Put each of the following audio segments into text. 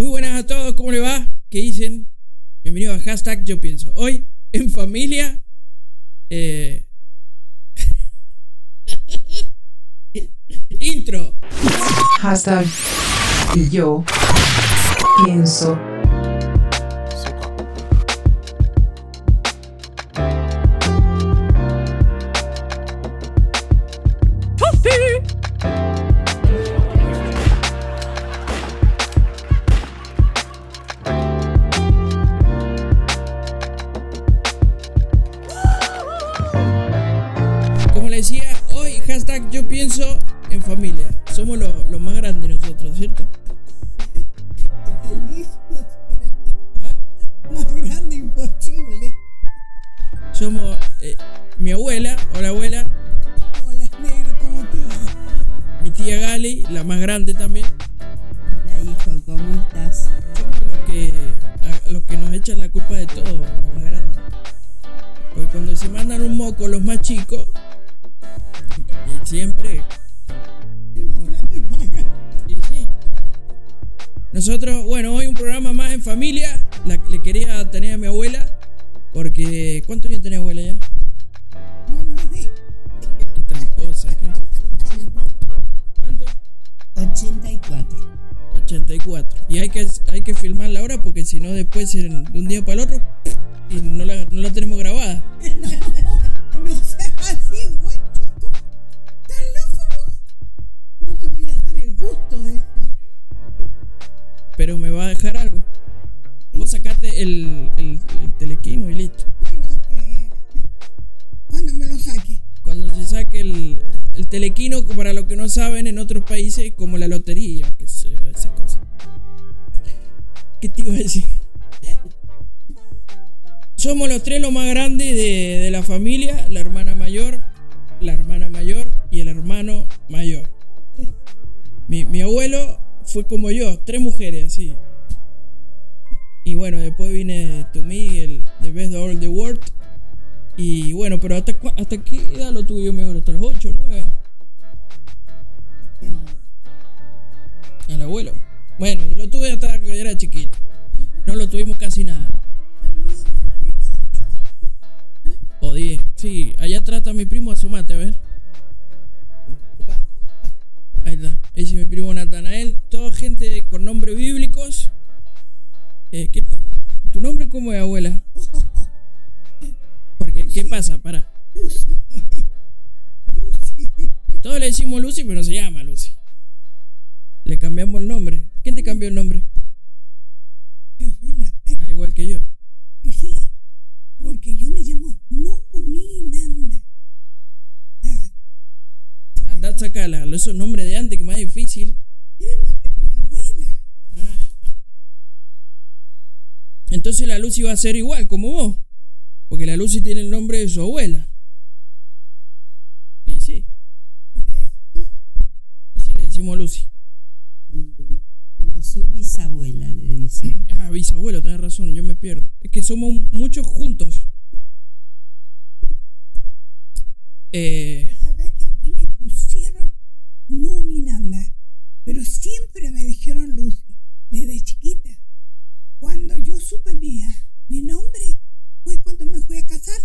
Muy buenas a todos, ¿cómo le va? ¿Qué dicen? Bienvenido a hashtag Yo Pienso. Hoy, en familia. eh, Intro. Hashtag yo pienso. Somos los los más grandes nosotros, ¿cierto? ¿Ah? Más grande imposible. Somos eh, mi abuela, hola abuela, Hola, negro, ¿cómo te va? mi tía Gali, la más grande también. Hola, hijo, ¿cómo estás? Somos los que, a- los que nos echan la culpa de todo, los más grandes. Porque cuando se mandan un moco los más chicos, y siempre. Y sí. Nosotros, bueno, hoy un programa más en familia. Le quería tener a mi abuela. Porque. ¿Cuántos años tenía abuela ya? Qué tramposa, ¿qué? ¿Cuánto? 84. 84. Y hay que, hay que filmarla ahora porque si no, después de un día para el otro. Y no la, no la tenemos grabada. No seas pero me va a dejar algo. Vos sacate el, el, el telequino y listo. Bueno, que... Cuando me lo saque. Cuando se saque el, el telequino, para los que no saben, en otros países, como la lotería, o qué sé yo, esa cosa. ¿Qué te iba a decir? Somos los tres los más grandes de, de la familia, la hermana mayor, la hermana mayor y el hermano mayor. Mi, mi abuelo fue como yo, tres mujeres así. Y bueno, después vine to me, el The Best of All the World. Y bueno, pero ¿hasta, hasta qué edad lo tuve yo, abuelo? ¿Hasta los 8, 9? Al abuelo. Bueno, yo lo tuve hasta que yo era chiquito. No lo tuvimos casi nada. O 10. Sí, allá trata mi primo asomate, a ver. Ahí está. Ahí sí mi primo Natanael. Toda gente con nombres bíblicos. Eh, ¿qué- ¿Tu nombre cómo es, abuela? Porque, ¿qué pasa? Para. Lucy. Lucy. Todos le decimos Lucy, pero no se llama Lucy. Le cambiamos el nombre. ¿Quién te cambió el nombre? Yo sola. Ay, Ah, igual que yo. y sí, porque yo me llamo Numinanda. Andad a sacarla. Esos nombres de antes que más difícil. era el nombre de mi abuela. Entonces la Lucy va a ser igual como vos. Porque la Lucy tiene el nombre de su abuela. Y sí. Y sí, le decimos Lucy. Como su bisabuela le dice. Ah, bisabuelo, tenés razón, yo me pierdo. Es que somos muchos juntos. Eh, ¿Sabes que a mí me pusieron Numinanda? Pero siempre me dijeron Lucy, desde chiquita. Cuando yo supe mi, mi nombre, fue cuando me fui a casar.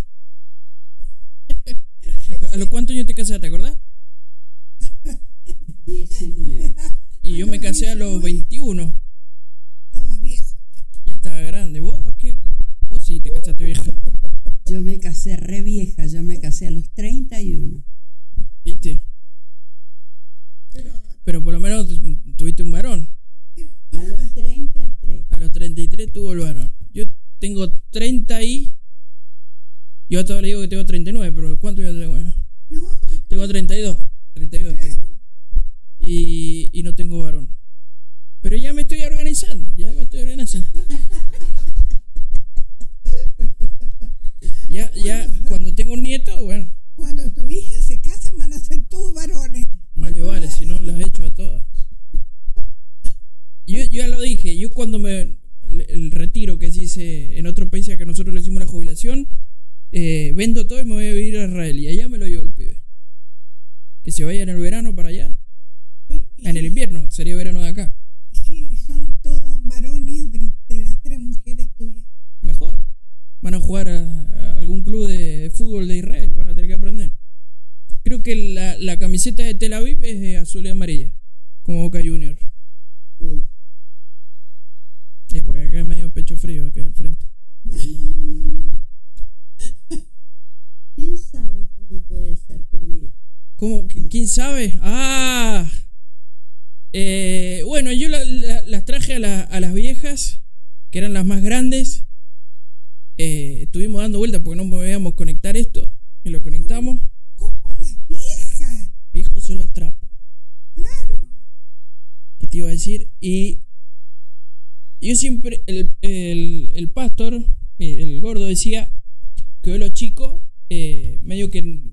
¿A los cuántos años te casaste, te acordás? 19. Y yo me casé a los 21. Estaba viejo. Ya estaba grande. ¿Vos qué? Vos sí te casaste vieja. Yo me casé re vieja, yo me casé a los 31. ¿Viste? Pero por lo menos tu- tuviste un varón. A los 33. A los 33 tuvo el varón. Yo tengo 30 y. Yo hasta ahora le digo que tengo 39, pero ¿cuánto yo tengo? No, tengo 32. 32 tengo. claro. Y, y no tengo varón. Pero ya me estoy organizando, ya me estoy organizando. Ya, ya, cuando tengo un nieto, bueno, Cuando tu hija se case, van a ser todos varones. más le vale, si no las he hecho a todas. Yo ya lo dije, yo cuando me retiro, que se dice en otro país a que nosotros le hicimos la jubilación, eh, vendo todo y me voy a vivir a Israel. Y allá me lo llevo el pibe. Que se vaya en el verano para allá. En el invierno, sería verano de acá. Sí, son todos varones de, las tres mujeres tuyas. Mejor. Van a jugar a, algún club de fútbol de Israel, van a tener que aprender. Creo que la, la camiseta de Tel Aviv es azul y amarilla, como Boca Junior. Uh. Acá es medio pecho frío, acá al frente. no, no, no, no. ¿Quién sabe cómo puede ser tu vida? ¿Cómo? ¿Qui- ¿Quién sabe? ¡Ah! Eh, bueno, yo la- la- las traje a, la- a las viejas, que eran las más grandes. Eh, estuvimos dando vueltas porque no podíamos conectar esto. Y lo conectamos. ¿Cómo las viejas? Viejos son los trapos. Claro. ¿Qué te iba a decir? Y yo siempre, el, el, el pastor, eh, el gordo, decía que hoy los chicos, eh, medio que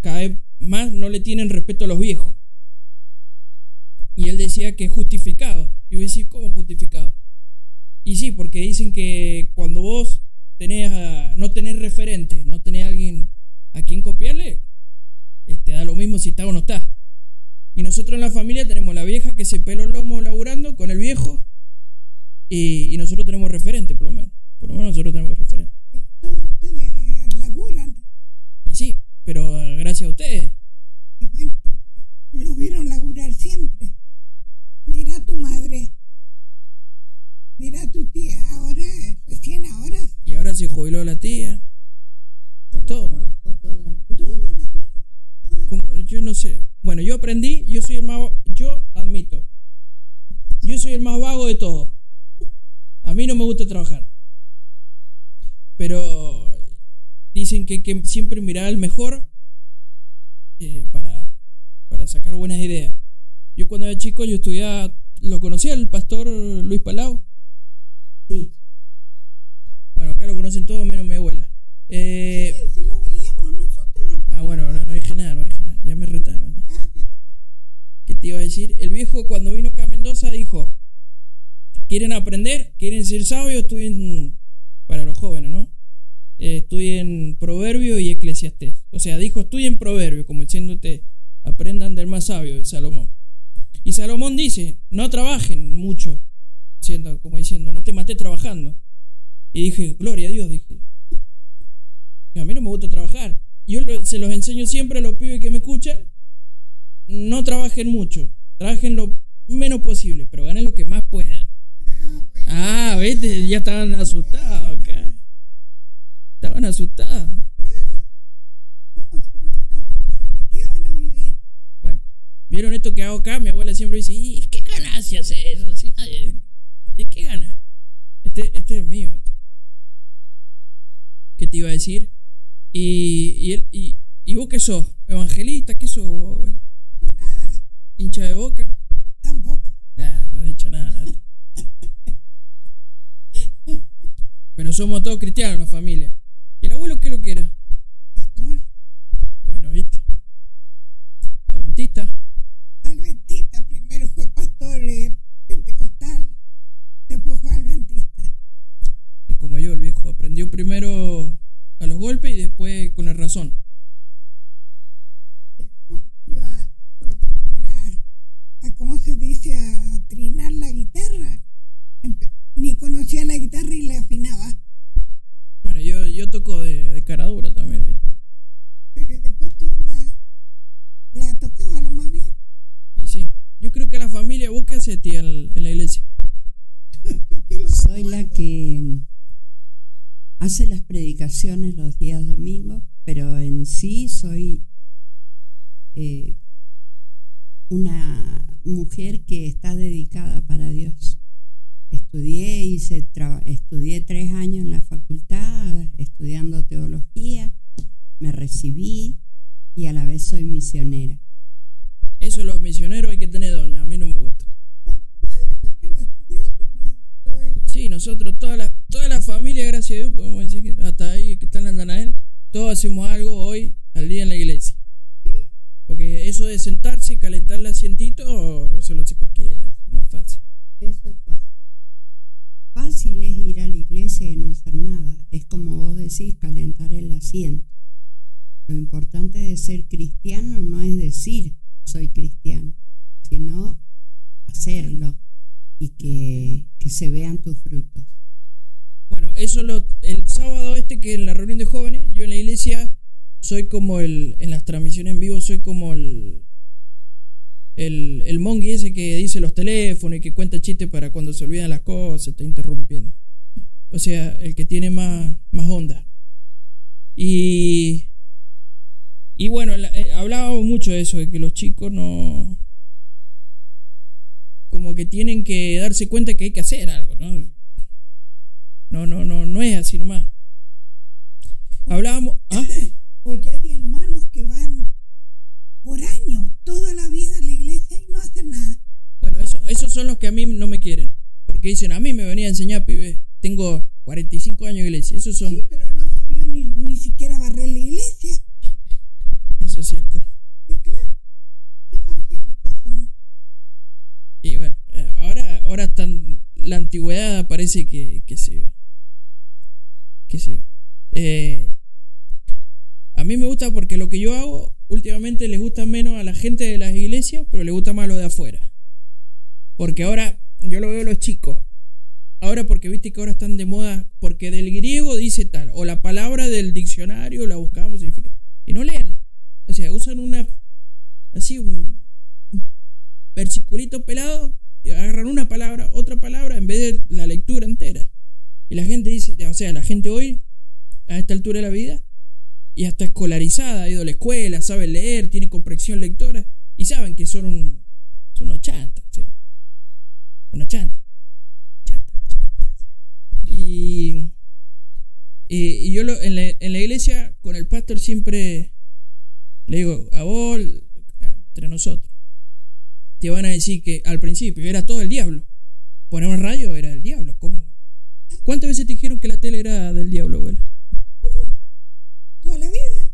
cada vez más no le tienen respeto a los viejos. Y él decía que es justificado. Y yo decía, ¿cómo justificado? Y sí, porque dicen que cuando vos tenés no tenés referente, no tenés alguien a quien copiarle, eh, te da lo mismo si está o no está. Y nosotros en la familia tenemos la vieja que se peló el lomo laburando con el viejo. Y, y nosotros tenemos referente, por lo menos. Por lo menos nosotros tenemos referente. Todos ustedes laburan. Y sí, pero eh, gracias a ustedes. Y bueno, porque lo vieron laburar siempre. Mira a tu madre. Mira a tu tía. Ahora, recién ahora, Y ahora se jubiló la tía. Pero Todo. toda la vida. toda la vida. toda- Como, yo no sé. Bueno, yo aprendí, yo soy el más. Yo admito. Yo soy el más vago de todos. A mí no me gusta trabajar. Pero dicen que, que siempre mirar al mejor eh, para, para sacar buenas ideas. Yo cuando era chico, yo estudiaba. ¿Lo conocía el pastor Luis Palau? Sí, Bueno, acá lo conocen todos menos mi abuela. Eh, Sí, si lo veíamos nosotros lo ah, bueno, no, no dije nada, no dije nada. Ya me retaron. ¿Qué te iba a decir? El viejo cuando vino acá a Mendoza dijo, ¿quieren aprender? ¿Quieren ser sabios? Estudien, para los jóvenes, ¿no? Eh, estudien Proverbio y Eclesiastés. O sea, dijo, estudien Proverbio, como diciéndote, aprendan del más sabio, de Salomón. Y Salomón dice, no trabajen mucho, siendo, como diciendo, no te maté trabajando. Y dije, gloria a Dios, dije. A mí no me gusta trabajar. Yo se los enseño siempre a los pibes que me escuchan no trabajen mucho, trabajen lo menos posible, pero ganen lo que más puedan. Ah, viste, ya estaban asustados acá. Estaban asustados. ¿Cómo si no van a trabajar? ¿De qué van a vivir? Bueno, ¿vieron esto que hago acá? Mi abuela siempre dice, ¿y qué ganancias es eso? Si nadie- ¿De qué gana? Este, este es mío. ¿Qué te iba a decir? Y, y, él- y, ¿y vos qué sos? ¿Evangelista? ¿Qué sos, vos, abuela? No, nada. ¿Hincha de boca? Tampoco. Nah, no he dicho nada. Pero somos todos cristianos la familia. ¿Y el abuelo qué es lo que era? Pastor, Bueno, ¿viste? Adventista. Adventista. Primero fue pastor eh, pentecostal. Después fue adventista. Y como yo, el viejo, aprendió primero a los golpes y después con la razón. Yo a, mira, a cómo se dice, a trinar la guitarra. Ni conocía la guitarra y la afinaba. Bueno, yo, yo toco de, de cara dura también. Pero después tú la, la tocaba lo más bien. Y sí, yo creo que la familia, ¿vos qué haces, tía, en, en la iglesia? ¿Qué lo soy la que hace las predicaciones los días domingos, pero en sí soy eh, una mujer que está dedicada para Dios. Estudié, hice estudié tres años en la facultad estudiando teología, me recibí y a la vez soy misionera. Eso los misioneros hay que tener doña, a mí no me gusta. Sí, nosotros, toda la, toda la familia, gracias a Dios, podemos decir que hasta ahí que están en Andanael, todos hacemos algo hoy al día en la iglesia. Porque eso de sentarse y calentar el asientito, eso lo hace cualquiera, es más fácil. Eso es fácil. Es ir a la iglesia y no hacer nada. Es como vos decís, calentar el asiento. Lo importante de ser cristiano no es decir soy cristiano, sino hacerlo y que, que se vean tus frutos. Bueno, eso lo, el sábado este que en la reunión de jóvenes, yo en la iglesia soy como el, en las transmisiones en vivo, soy como el, el, el mongi ese que dice los teléfonos y que cuenta chistes para cuando se olvidan las cosas, está interrumpiendo. O sea, el que tiene más, más onda. Y, y bueno, eh, hablábamos mucho de eso, de que los chicos no... Como que tienen que darse cuenta que hay que hacer algo, ¿no? No, no, no, no es así nomás. Hablábamos... ¿ah? Porque hay hermanos que van por años, toda la vida a la iglesia y no hacen nada. Bueno, eso, esos son los que a mí no me quieren. Porque dicen, a mí me venía a enseñar, pibe. Tengo 45 años de iglesia. Esos son... Sí, pero no sabió ni, ni siquiera barrer la iglesia. Eso es cierto. Sí, claro. Y bueno, ahora, ahora están, la antigüedad parece que, que se... Que se... eh, a mí me gusta porque lo que yo hago últimamente les gusta menos a la gente de las iglesias, pero le gusta más lo de afuera. Porque ahora yo lo veo a los chicos. Ahora porque viste que ahora están de moda, porque del griego dice tal, o la palabra del diccionario la buscamos significa. Y no leen. O sea, usan una así un, versiculito pelado y agarran una palabra, otra palabra en vez de la lectura entera. Y la gente dice, o sea, la gente hoy, a esta altura de la vida, y hasta escolarizada, ha ido a la escuela, sabe leer, tiene comprensión lectora, y saben que son un, son unos chantas, o sea, unos chantas, chantas. Y, y, yo lo- en, la, en la iglesia con el pastor siempre le digo, a vos, entre nosotros, te van a decir que al principio era todo el diablo. Ponemos radio, era el diablo. ¿Cómo? ¿Cuántas veces te dijeron que la tele era del diablo, abuela? Toda la vida.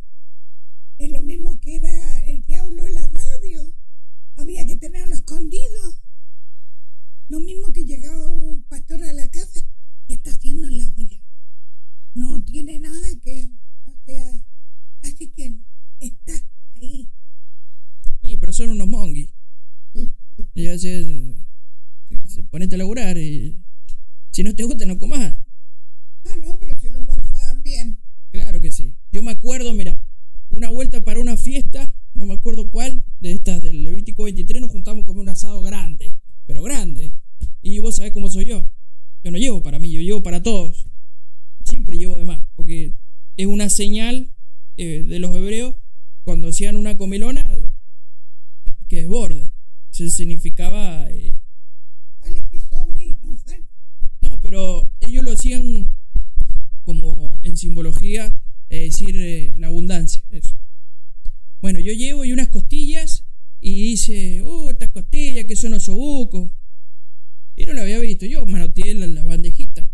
Es lo mismo que era el diablo en la radio. Había que tenerlo escondido. Lo mismo que llegaba un pastor a la casa. ¿Qué está haciendo en la olla? No tiene nada que. O sea. Así que está ahí. Sí, pero son unos monguis. Y a veces se, ponete a laburar y si no te gusta no comas. Ah, no, pero se lo morfaban bien. Claro que sí. Yo me acuerdo, mira, una vuelta para una fiesta, no me acuerdo cuál, de estas del Levítico 23, nos juntamos con un asado grande, pero grande. Y vos sabés cómo soy yo. Yo no llevo para mí, yo llevo para todos. Siempre llevo de más, porque es una señal eh, de los hebreos cuando hacían una comilona que desborde. Eso significaba eh, Vale que sobre y no falte. no, pero ellos lo hacían como en simbología, eh, decir eh, la abundancia. Eso. Bueno, yo llevo y unas costillas y dice, oh, estas costillas que son osobucos. Y no lo había visto, yo manoteé la, la bandejita.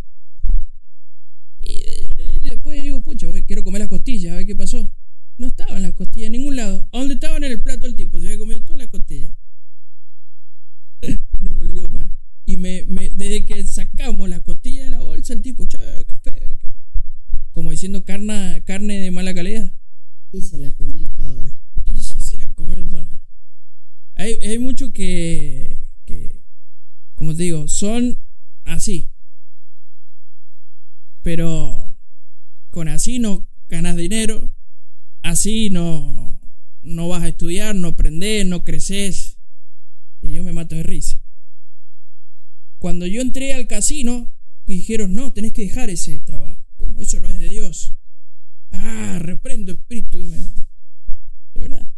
Y, eh, después digo, pucha, quiero comer las costillas, a ver qué pasó. No estaban las costillas en ningún lado. ¿A dónde estaban en el plato el tipo? Se había comido todas las costillas. no me olvido más. Y me, me- desde que sacamos las costillas de la bolsa, el tipo, che, qué fea. qué-". Como diciendo carne, carne de mala calidad. Y se la comió toda. Y sí, se la comió toda. Hay, hay muchos que, que, como te digo, son así. Pero con así no ganas dinero. Así no, no vas a estudiar, no aprendes, no creces. Y yo me mato de risa. Cuando yo entré al casino, dijeron, no, tenés que dejar ese trabajo. Como eso no es de Dios. Ah, reprendo espíritu. De verdad.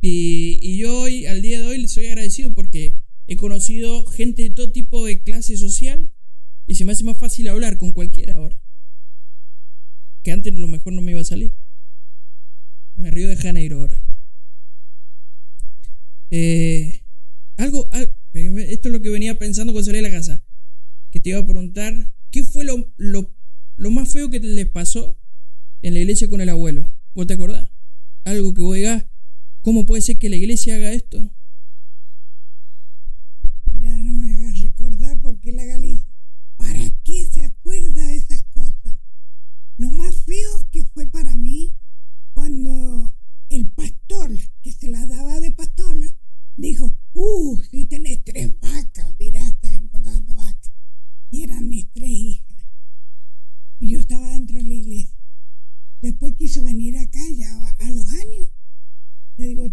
Y, y yo hoy, al día de hoy, soy agradecido porque he conocido gente de todo tipo de clase social y se me hace más fácil hablar con cualquiera ahora. Que antes lo mejor no me iba a salir. Me río de Janeiro ahora. Eh, algo, al- esto es lo que venía pensando cuando salí de la casa. Que te iba a preguntar, ¿qué fue lo, lo, lo más feo que les pasó en la iglesia con el abuelo? ¿Vos te acordás? Algo que vos digas, ¿cómo puede ser que la iglesia haga esto?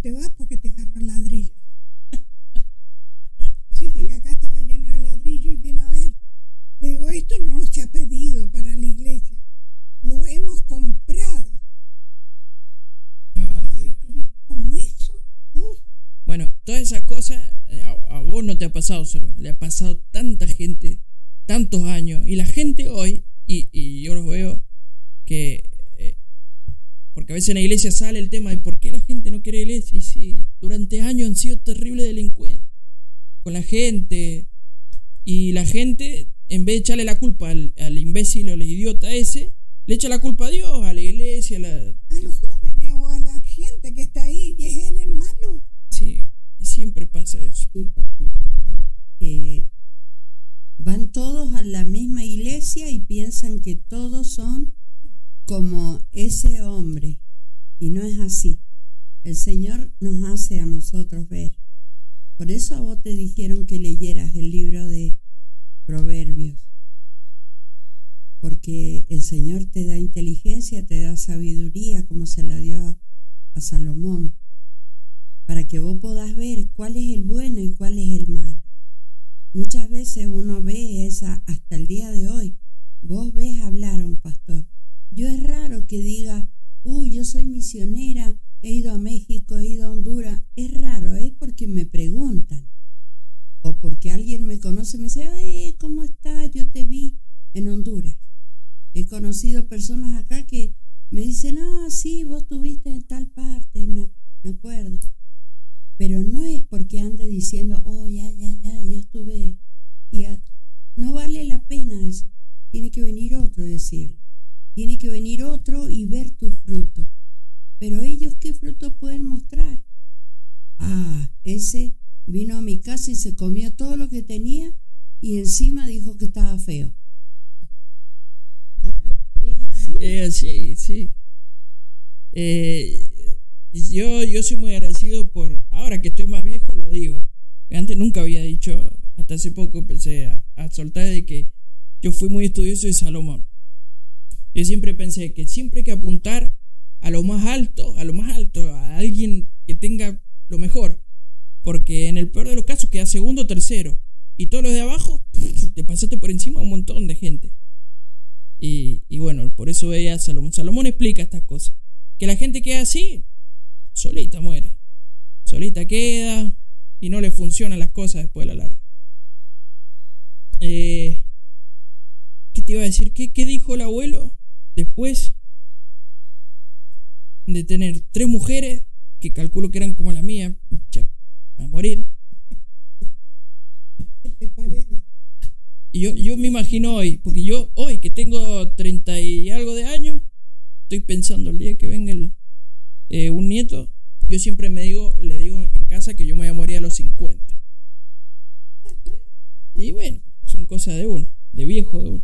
Te vas porque te agarro ladrillos. Sí, porque acá estaba lleno de ladrillo y viene a ver. Le digo, esto no se ha pedido para la iglesia. Lo hemos comprado. Ay, ¿Cómo eso? Uf, Bueno, todas esas cosas eh, a, a vos no te ha pasado solo, le ha pasado tanta gente, tantos años, y la gente hoy, y, y yo los veo que, porque a veces en la iglesia sale el tema de por qué la gente no quiere iglesia, y si durante años han sido terribles delincuentes con la gente, y la gente, en vez de echarle la culpa al, al imbécil o al idiota ese, le echa la culpa a Dios, a la iglesia, a la... a los jóvenes o a la gente que está ahí y es él el malo. Sí, y siempre pasa eso. Sí, porque claro, que van todos a la misma iglesia y piensan que todos son como ese hombre. Y no es así. El Señor nos hace a nosotros ver. Por eso a vos te dijeron que leyeras el libro de Proverbios. Porque el Señor te da inteligencia, te da sabiduría, como se la dio a, Salomón para que vos podás ver cuál es el bueno y cuál es el malo. Muchas veces uno ve esa, hasta el día de hoy, vos ves hablar a un pastor. Yo es raro que diga, uy, yo soy misionera, he ido a México, he ido a Honduras. Es raro, es porque me preguntan. O porque alguien me conoce me dice, eh, ¿cómo estás? Yo te vi en Honduras. He conocido personas acá que me dicen, ah, sí, vos estuviste en tal parte, me, acuerdo pero no es porque ande diciendo, oh, ya, ya, ya, yo estuve. Y no vale la pena eso. Tiene que venir otro a decirlo. Tiene que venir otro y ver tu fruto. Pero ellos, ¿qué fruto pueden mostrar? Ah, ese vino a mi casa y se comió todo lo que tenía y encima dijo que estaba feo. Eh, sí, sí. Eh, yo, yo soy muy agradecido por, ahora que estoy más viejo lo digo, antes nunca había dicho, hasta hace poco empecé a, a soltar de que yo fui muy estudioso de Salomón. Yo siempre pensé que siempre hay que apuntar a lo más alto, a lo más alto, a alguien que tenga lo mejor, porque en el peor de los casos queda segundo o tercero, y todos los de abajo, te pasaste por encima a un montón de gente. Y, bueno, por eso veía Salomón. Salomón explica estas cosas. Que la gente queda así, solita muere. Solita queda y no le funcionan las cosas después de la larga. Eh, ¿Qué te iba a decir? ¿Qué, ¿Qué dijo el abuelo después de tener tres mujeres, que calculo que eran como la mía, a morir? ¿Qué te parece? Y yo, yo me imagino hoy, porque yo hoy que tengo 30 y algo de años, estoy pensando el día que venga el, eh, un nieto, yo siempre me digo, le digo en casa que yo me voy a morir a los 50. Y bueno, son cosas de uno, de viejo de uno.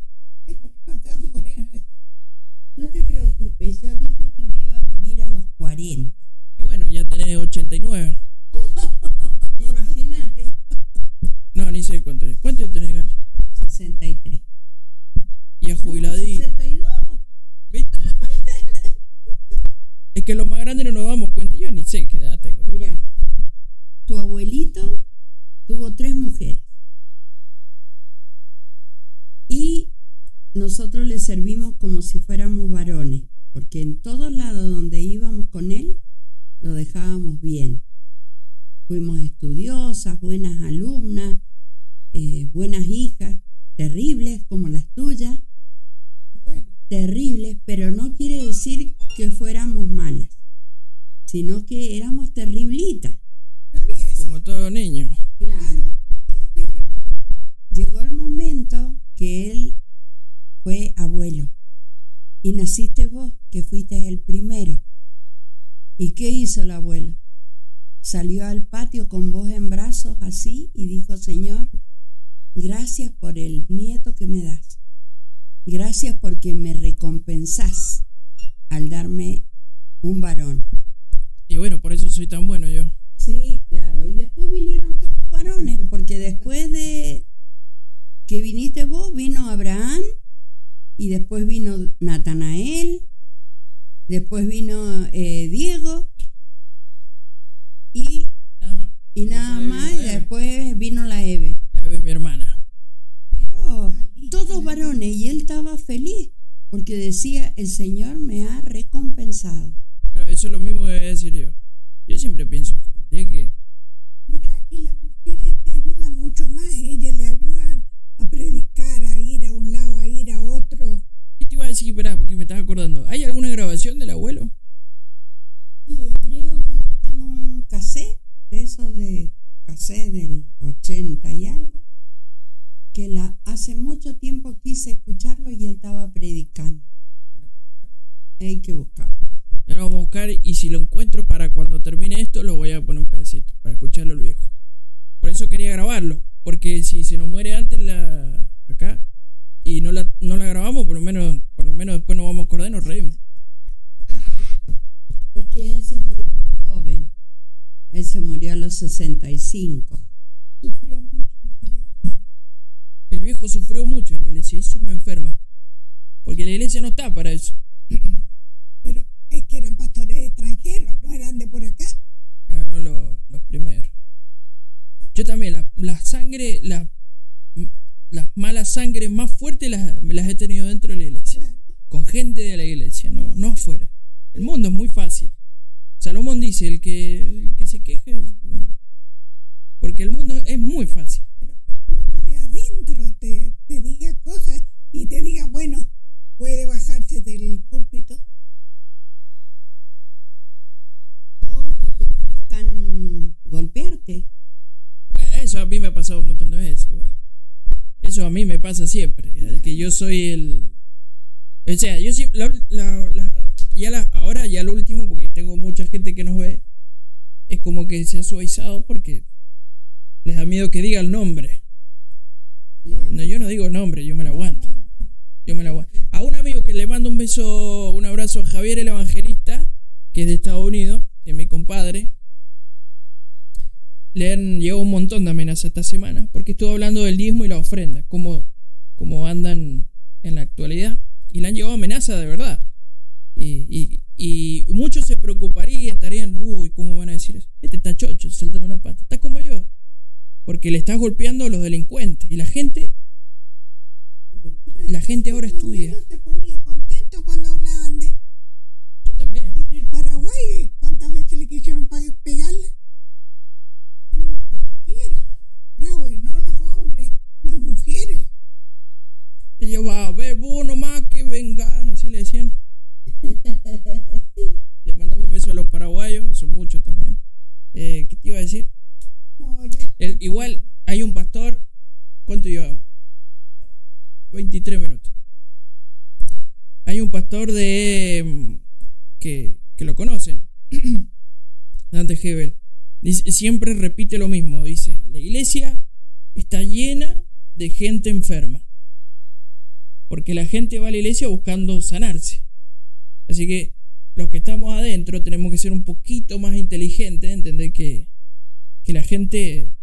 ¿Por qué no te te preocupes, yo dije que me iba a morir a los 40. Y bueno, ya tenés 89. Imagínate. No, ni sé cuánto. ¿Cuánto tenés, Gali? 63. Y a jubiladito. 62. ¿Viste? Es que los más grandes no nos damos cuenta. Yo ni sé qué edad tengo. Mira, tu abuelito tuvo tres mujeres. Y nosotros le servimos como si fuéramos varones, porque en todos lados donde íbamos con él, lo dejábamos bien. Fuimos estudiosas, buenas alumnas, eh, buenas hijas, terribles como las tuyas, Bueno, terribles, pero no quiere decir que fuéramos malas, sino que éramos terriblitas. Como todo niño. Claro. Pero llegó el momento que él fue abuelo. Y naciste vos, que fuiste el primero. ¿Y qué hizo el abuelo? Salió al patio con vos en brazos así y dijo, Señor, gracias por el nieto que me das. Gracias porque me recompensás al darme un varón. Y bueno, por eso soy tan bueno yo. Sí, claro. Y después vinieron todos varones, porque después de que viniste vos, vino Abraham, y después vino Natanael, Después vino eh, Diego y, Nada más. y nada Después más. vino Y después vino la Eve. La Eve mi hermana. Pero todos varones y él estaba feliz porque decía, el Señor me ha recompensado. Claro, eso es lo mismo que voy a decir yo. Yo siempre pienso que el día que Estaba acordando. ¿Hay alguna grabación del abuelo? Y Creo que yo tengo un cassette, de esos de cassette del 80 y algo, que la, hace mucho tiempo quise escucharlo y él estaba predicando. Hay que buscarlo. Ya lo vamos a buscar y si lo encuentro para cuando termine esto lo voy a poner un pedacito para escucharlo el viejo. Por eso quería grabarlo, porque si se nos muere antes la acá y no la, no la grabamos, por lo menos por lo menos después nos vamos a acordar y nos reímos. Es que él se murió muy joven. Él se murió a los 65. sufrió mucho en la iglesia. El viejo sufrió mucho en la iglesia y eso me enferma. Porque la iglesia no está para eso. Pero es que eran pastores extranjeros, no eran de por acá. Ah, no lo- los primeros. Yo también, la, la sangre, la- las malas sangres más fuertes las, me las he tenido dentro de la iglesia. Con gente de la iglesia, no, no afuera. El mundo es muy fácil. Salomón dice, el que, el que se queje, porque el mundo es muy fácil. Pero que uno de adentro te, te diga cosas y te diga, bueno, puede bajarse del púlpito. O que te ofrezcan golpearte. Eso a mí me ha pasado un montón de veces igual. Eso a mí me pasa siempre. Que yo soy el. O sea, yo sí. la- la- la- ya la, ahora, ya lo último, porque tengo mucha gente que nos ve. Es como que se ha suavizado porque les da miedo que diga el nombre. No, yo no digo nombre, yo me lo aguanto. Yo me lo aguanto. A un amigo que le mando un beso, un abrazo a Javier el Evangelista, que es de Estados Unidos, que es mi compadre. Le han llegado un montón de amenazas esta semana, porque estuvo hablando del diezmo y la ofrenda, cómo, cómo andan en la actualidad. Y le han llegado amenazas de verdad. Y, y- y muchos se preocuparían, estarían, uy, ¿cómo van a decir eso? Este está chocho, saltando una pata. Está como yo. Porque le estás golpeando a los delincuentes. Y la gente, la gente ahora Tu estudia. se ponía contento cuando hablaban de él. Yo también. En el Paraguay, ¿cuántas veces le quisieron pa- Y yo va a ver, vos nomás que venga. Así le decían. Le mandamos un beso a los paraguayos, son muchos también. Eh, ¿Qué te iba a decir? No, ya El- igual hay un pastor. ¿Cuánto llevamos? 23 minutos. Hay un pastor de. mm, que, que lo conocen. Dante Hebel. Dice- siempre repite lo mismo. Dice: La iglesia está llena de gente enferma. Porque la gente va a la iglesia buscando sanarse. Así que los que estamos adentro tenemos que ser un poquito más inteligentes, entender que, que la gente,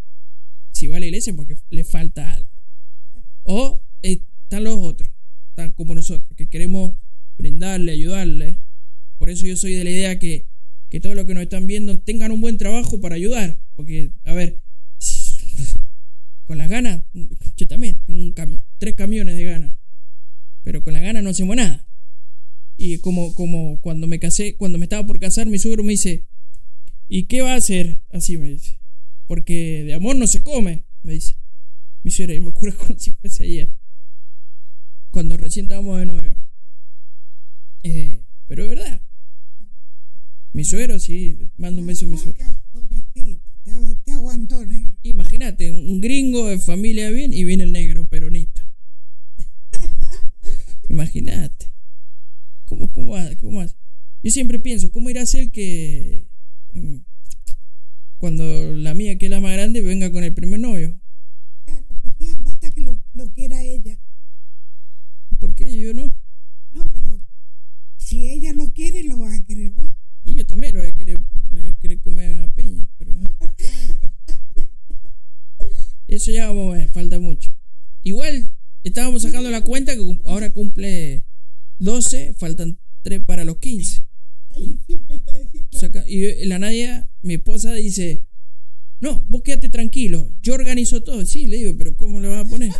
si va a la iglesia, es porque le falta algo. O eh, están los otros, están como nosotros, que queremos brindarle, ayudarle. Por eso yo soy de la idea que, que todos los que nos están viendo tengan un buen trabajo para ayudar. Porque, a ver, con las ganas, yo también tengo tres camiones de ganas. Pero con las ganas no hacemos nada. Y como, como cuando me casé, cuando me estaba por casar, mi suegro me dice, ¿y qué va a hacer? Así me dice. Porque de amor no se come, me dice. Mi suegra, yo me acuerdo como si fuese ayer. Cuando recién estábamos de nuevo. Eh, pero es verdad. Mi suegro, sí, mando un beso a mi suegro. te aguantó, negro. Imagínate, un gringo de familia bien y viene el negro peronista. Imagínate. ¿Cómo, cómo, cómo hace? Yo siempre pienso, ¿cómo irá a ser que mm, cuando la mía, que es la más grande, venga con el primer novio? Que sea, basta que lo, lo quiera ella. ¿Por qué yo no? No, pero si ella lo quiere, lo vas a querer vos. Y yo también lo voy a querer, le voy a querer comer a peña, pero... Eso ya vamos a ver, falta mucho. Igual, estábamos sacando la cuenta que ahora cumple 12, faltan 3 para los 15. Siempre está diciendo, saca- y la Nadia, mi esposa, dice, no, vos quédate tranquilo, yo organizo todo. Sí, le digo, pero ¿cómo le vas a poner?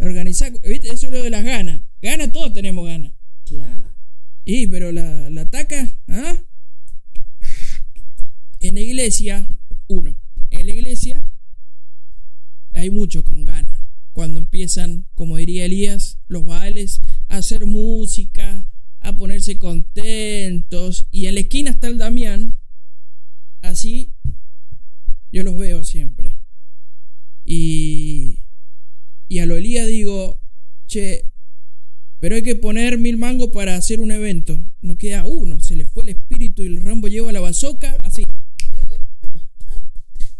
Organizar, ¿viste? Eso es lo de las ganas. Ganas, todos tenemos ganas. Claro. Y, pero la, la taca, ¿ah? En la iglesia, uno, en la iglesia hay mucho con ganas. Cuando empiezan, como diría Elías, los bailes, a hacer música, a ponerse contentos. Y en la esquina está el Damián. Así yo los veo siempre. Y, y a lo Elías digo, che, pero hay que poner mil mangos para hacer un evento. No queda uno. Se le fue el espíritu y el Rambo lleva la bazoca. Así.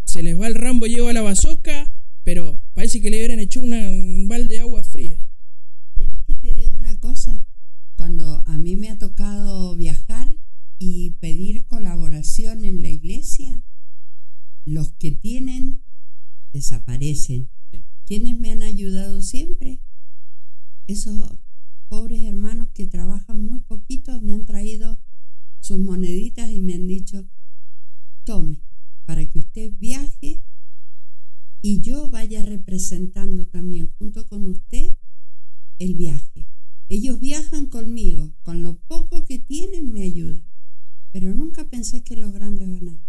Se les va el Rambo, lleva la bazoca. Pero parece que le hubieran hecho una- un balde de agua fría. ¿Quieres que te diga una cosa? Cuando a mí me ha tocado viajar y pedir colaboración en la iglesia, los que tienen desaparecen. Sí. ¿Quiénes me han ayudado siempre? Esos pobres hermanos que trabajan muy poquito me han traído sus moneditas y me han dicho, tome, para que usted viaje y yo vaya representando también junto con usted el viaje. Ellos viajan conmigo, con lo poco que tienen me ayudan, pero nunca pensé que los grandes van a ir.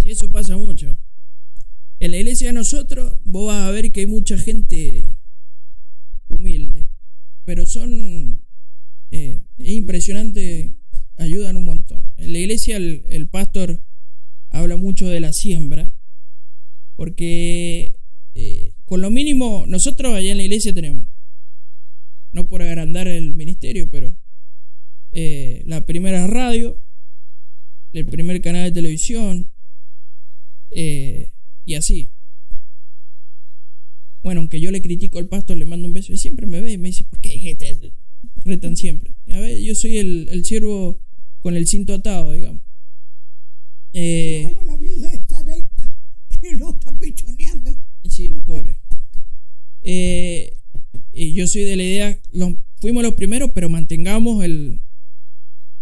Sí, eso pasa mucho. En la iglesia de nosotros, vos vas a ver que hay mucha gente humilde. Pero son. eh, es impresionante, ayudan un montón. En la iglesia, el, el pastor habla mucho de la siembra. Porque eh, con lo mínimo, nosotros allá en la iglesia tenemos. No por agrandar el ministerio, pero eh, la primera radio, el primer canal de televisión, eh, y así. Bueno, aunque yo le critico al pastor, le mando un beso y siempre me ve y me dice, ¿por qué gente retan siempre? A ver, yo soy el, el siervo con el cinto atado, digamos. Eh, como la viuda de Que lo está pichoneando. sí, pobre. Eh, y yo soy de la idea, fuimos los primeros, pero mantengamos el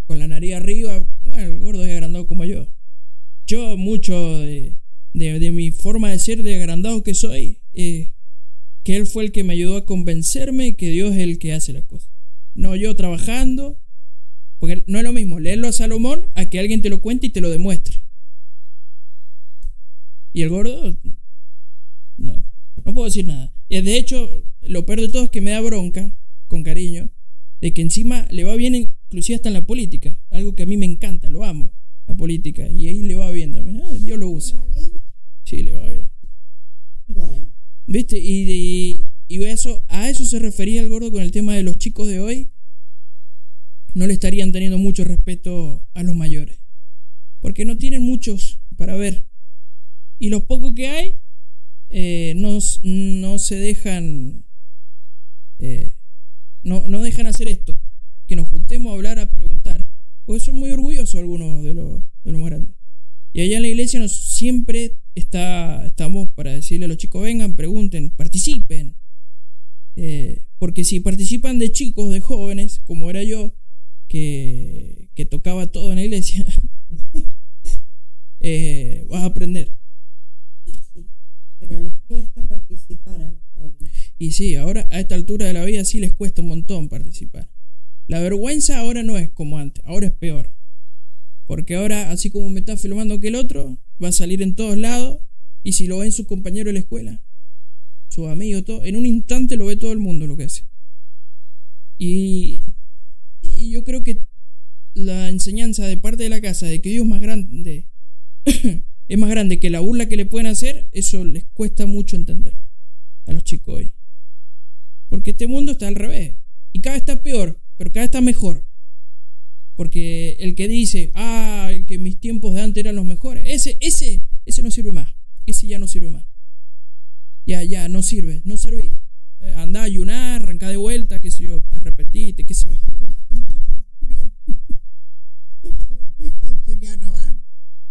con la nariz arriba. Bueno, el gordo es agrandado como yo. Yo mucho de, de- de mi forma de ser, de agrandado que soy, eh, que él fue el que me ayudó a convencerme que Dios es el que hace las cosas. No yo trabajando, porque no es lo mismo leerlo a Salomón a que alguien te lo cuente y te lo demuestre. Y el gordo, no, no puedo decir nada. Y de hecho, lo peor de todo es que me da bronca, con cariño, de que encima le va bien, inclusive hasta en la política. Algo que a mí me encanta, lo amo, la política. Y ahí le va bien también. Eh, Dios lo usa. Sí, le va bien. Bueno, ¿Viste? Y, y, y eso, a eso se refería el gordo con el tema de los chicos de hoy. No le estarían teniendo mucho respeto a los mayores. Porque no tienen muchos para ver. Y los pocos que hay, eh, no, no se dejan. eh, no, no dejan hacer esto. Que nos juntemos a hablar, a preguntar. Porque son muy orgullosos algunos de los, de los más grandes. Y allá en la iglesia nos siempre está, estamos para decirle a los chicos, vengan, pregunten, participen. Eh, porque si participan de chicos, de jóvenes, como era yo, que, que tocaba todo en la iglesia, eh, vas a aprender. Pero les cuesta participar a los jóvenes. Y sí, ahora a esta altura de la vida sí les cuesta un montón participar. La vergüenza ahora no es como antes, ahora es peor. Porque ahora, así como me está filmando aquel otro, va a salir en todos lados. Y si lo ven sus compañeros de la escuela, sus amigos, todo, en un instante lo ve todo el mundo lo que hace. Y, y yo creo que la enseñanza de parte de la casa de que Dios es más grande, es más grande que la burla que le pueden hacer, eso les cuesta mucho entender a los chicos hoy. Porque este mundo está al revés. Y cada vez está peor, pero cada vez está mejor. Porque el que dice, ah, el que mis tiempos de antes eran los mejores, ese, ese, ese no sirve más. Ese ya no sirve más. Ya, ya, no sirve, no serví. Eh, andá a ayunar, arrancá de vuelta, qué sé yo, arrepentite, qué sé yo. Ya no.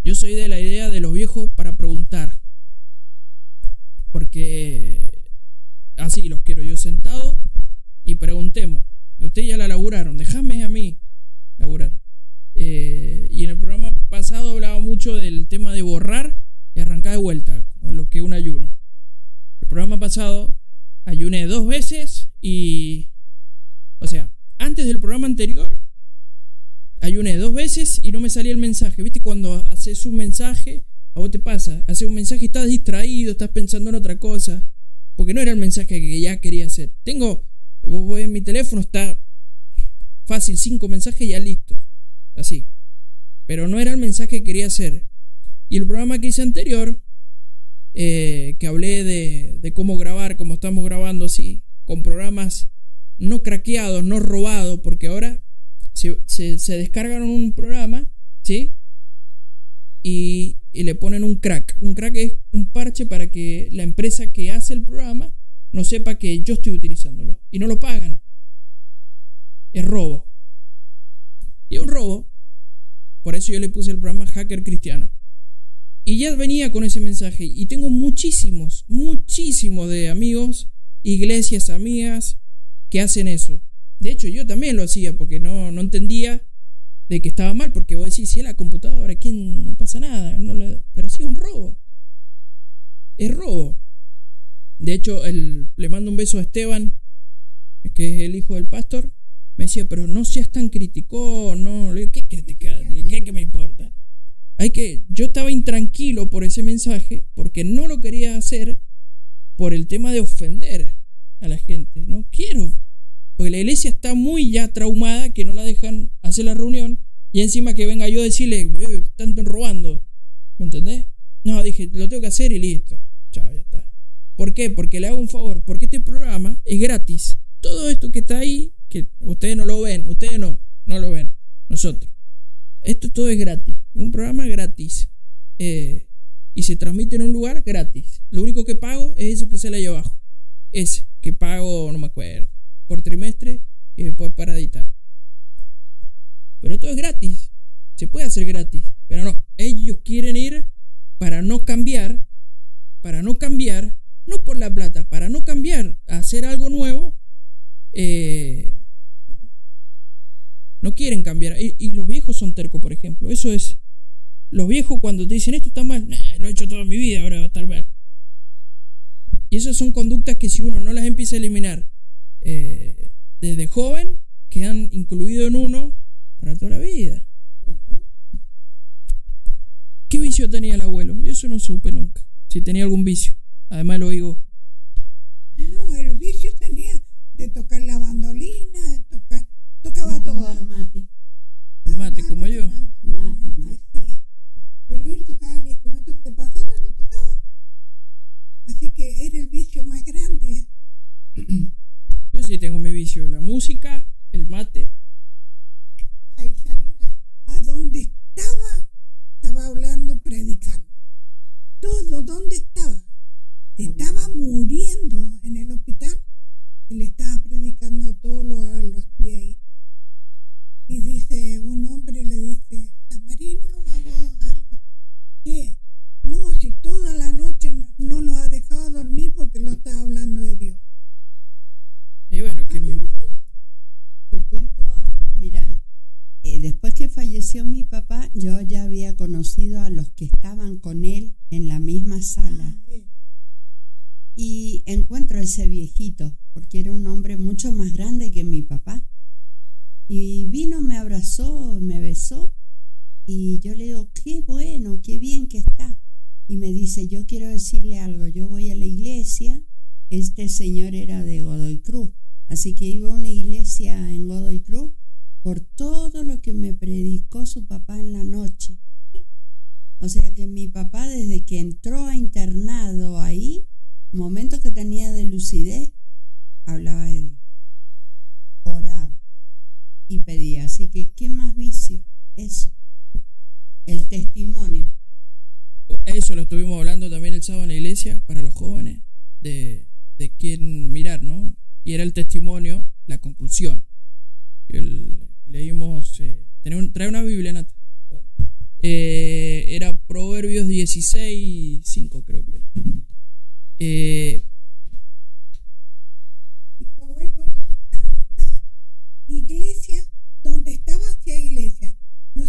Yo soy de la idea de los viejos para preguntar. Porque así los quiero yo sentados y preguntemos. Ustedes ya la laburaron, déjame a mí laburar. Eh, y en el programa pasado hablaba mucho del tema de borrar y arrancar de vuelta, como lo que un ayuno. El programa pasado ayuné dos veces y... O sea, antes del programa anterior ayuné dos veces y no me salía el mensaje. ¿Viste? Cuando haces un mensaje, a vos te pasa, haces un mensaje y estás distraído, estás pensando en otra cosa. Porque no era el mensaje que ya quería hacer. Tengo, en mi teléfono está fácil, cinco mensajes ya listos. Así. Pero no era el mensaje que quería hacer. Y el programa que hice anterior, eh, que hablé de, de cómo grabar, como estamos grabando así, con programas no craqueados, no robados, porque ahora se, descargan un programa, ¿sí? Y, le ponen un crack. Un crack es un parche para que la empresa que hace el programa no sepa que yo estoy utilizándolo. Y no lo pagan. Es robo. Y es un robo. Por eso yo le puse el programa Hacker Cristiano. Y ya venía con ese mensaje. Y tengo muchísimos, muchísimos de amigos, iglesias amigas, que hacen eso. De hecho, yo también lo hacía porque no, no entendía de que estaba mal, porque vos decís, si es la computadora, ¿quién? No pasa nada, no le... pero sí es un robo. Es robo. De hecho, el, le mando un beso a Esteban, que es el hijo del pastor. Me decía, pero no seas tan crítico, no, ¿qué criticar? ¿Qué, ¿Qué me importa? Hay que, yo estaba intranquilo por ese mensaje, porque no lo quería hacer por el tema de ofender a la gente. No quiero porque la iglesia está muy ya traumada que no la dejan hacer la reunión y encima que venga yo a decirle, están robando. ¿Me entendés? No, dije, lo tengo que hacer y listo. Chao, ya está. ¿Por qué? Porque le hago un favor. Porque este programa es gratis. Todo esto que está ahí, que ustedes no lo ven, ustedes no, no lo ven. Nosotros. Esto todo es gratis. Un programa gratis. Eh, y se transmite en un lugar gratis. Lo único que pago es eso que sale ahí abajo. Ese, que pago, no me acuerdo por trimestre y después para editar. Pero todo es gratis. Se puede hacer gratis. Pero no, ellos quieren ir para no cambiar, para no cambiar, no por la plata, para no cambiar, hacer algo nuevo. Eh, no quieren cambiar. Y, los viejos son tercos, por ejemplo. Eso es. Los viejos cuando te dicen esto está mal, lo he hecho toda mi vida, ahora va a estar mal. Y esas son conductas que si uno no las empieza a eliminar eh, desde joven que han incluido en uno para toda la vida. ¿Qué vicio tenía el abuelo? Yo eso no supe nunca. Si tenía algún vicio. Además lo oigo. Misma sala. Y encuentro a ese viejito, porque era un hombre mucho más grande que mi papá. Y vino, me abrazó, me besó. Y yo le digo, qué bueno, qué bien que está. Y me dice, yo quiero decirle algo, yo voy a la iglesia. Este señor era de Godoy Cruz. Así que iba a una iglesia en Godoy Cruz por todo lo que me predicó su papá en la noche. O sea que mi papá desde que entró a internado ahí, momentos que tenía de lucidez, hablaba de Dios. Oraba y pedía. Así que, ¿qué más vicio? Eso. El testimonio. Eso lo estuvimos hablando también el sábado en la iglesia para los jóvenes, de, de quién mirar, ¿no? y era el testimonio, la conclusión. leímos, eh, trae una Biblia, Nata. Eh, era Proverbios 16, 5 creo que era. Eh, iglesia, donde estaba hacía iglesia. No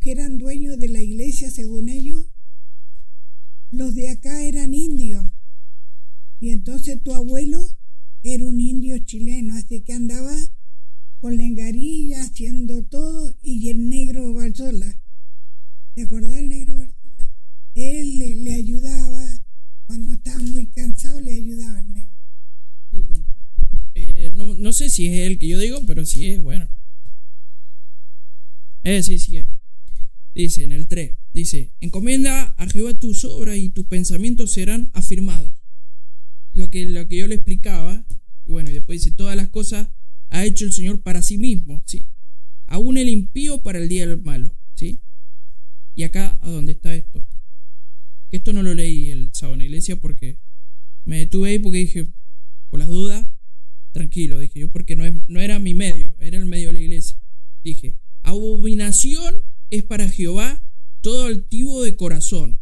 que eran dueños de la iglesia, según ellos, los de acá eran indios. Y entonces tu abuelo era un indio chileno, así que andaba con la engarilla haciendo todo y el negro Barzola. ¿Te acordás del negro Barzola? Él le, le ayudaba, cuando estaba muy cansado le ayudaba al negro. Eh, no, no sé si es el que yo digo, pero sí es bueno. Eh, es. Dice en el 3, dice, encomienda a Jehová tus obras y tus pensamientos serán afirmados. Lo que, lo que yo le explicaba, bueno, y después dice, todas las cosas ha hecho el Señor para sí mismo, ¿sí? Aún el impío para el día del malo, ¿sí? Y acá, ¿a dónde está esto? Que esto no lo leí el sábado en la iglesia porque me detuve ahí porque dije, por las dudas, tranquilo, dije yo, porque no, es, no era mi medio, era el medio de la iglesia. Dije, abominación es para Jehová todo altivo de corazón.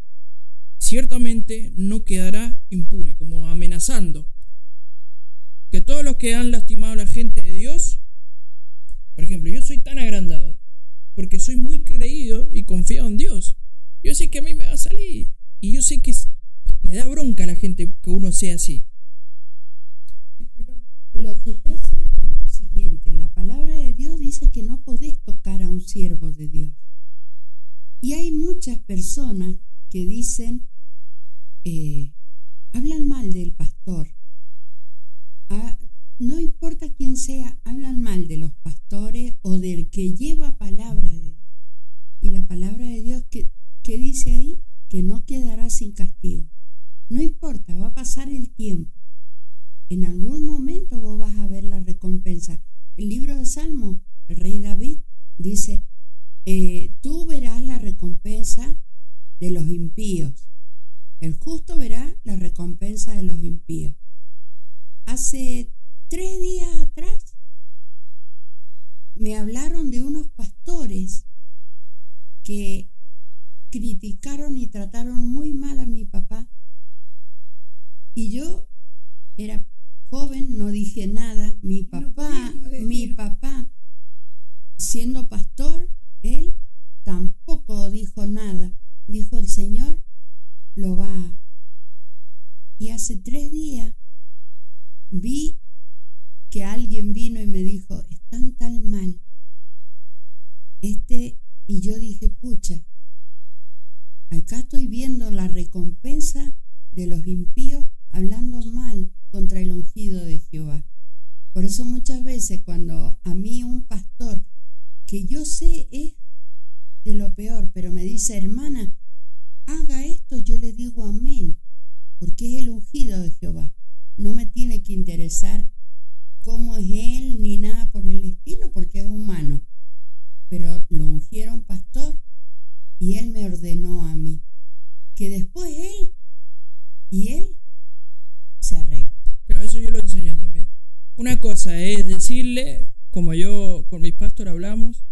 Ciertamente no quedará impune, como amenazando. Que todos los que han lastimado a la gente de Dios, por ejemplo, yo soy tan agrandado, porque soy muy creído y confiado en Dios. Yo sé que a mí me va a salir. Y yo sé que le da bronca a la gente que uno sea así. Lo que pasa la palabra de Dios dice que no podés tocar a un siervo de Dios. Y hay muchas personas que dicen, eh, hablan mal del pastor. Ah, no importa quién sea, hablan mal de los pastores o del que lleva palabra de Dios. Y la palabra de Dios que, que dice ahí que no quedará sin castigo. No importa, va a pasar el tiempo. En algún momento vos vas a ver la recompensa. El libro de Salmo, el rey David dice, eh, tú verás la recompensa de los impíos. El justo verá la recompensa de los impíos. Hace tres días atrás me hablaron de unos pastores que criticaron y trataron muy mal a mi papá. Y yo era joven, no dije nada. Mi papá, mi papá, siendo pastor, él tampoco dijo nada. Dijo el Señor, lo va. a-". Y hace tres días vi que alguien vino y me dijo, están tan mal. Este, y yo dije, pucha, acá estoy viendo la recompensa de los impíos hablando mal contra el ungido de Jehová. Por eso muchas veces cuando a mí un pastor que yo sé es de lo peor, pero me dice, hermana, haga esto, yo le digo amén, porque es el ungido de Jehová. No me tiene que interesar cómo es él ni nada por el estilo, porque es humano. Pero lo ungieron pastor y él me ordenó a mí que después él y él se arregla. Eso yo lo enseño también. Una cosa es decirle, como yo con mis pastores hablamos,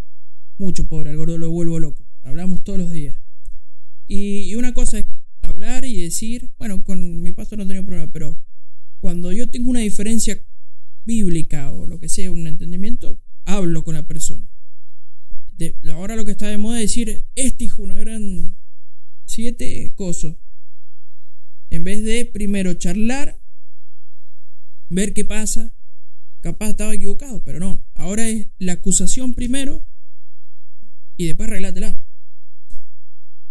mucho pobre, al gordo lo vuelvo loco. Hablamos todos los días. Y, una cosa es hablar y decir, bueno, con mi pastor no he tenido problema, pero cuando yo tengo una diferencia bíblica o lo que sea, un entendimiento, hablo con la persona. Ahora lo que está de moda es decir, este hijo, una gran siete cosas. En vez de primero charlar, ver qué pasa, capaz estaba equivocado, pero no. Ahora es la acusación primero y después arreglátela.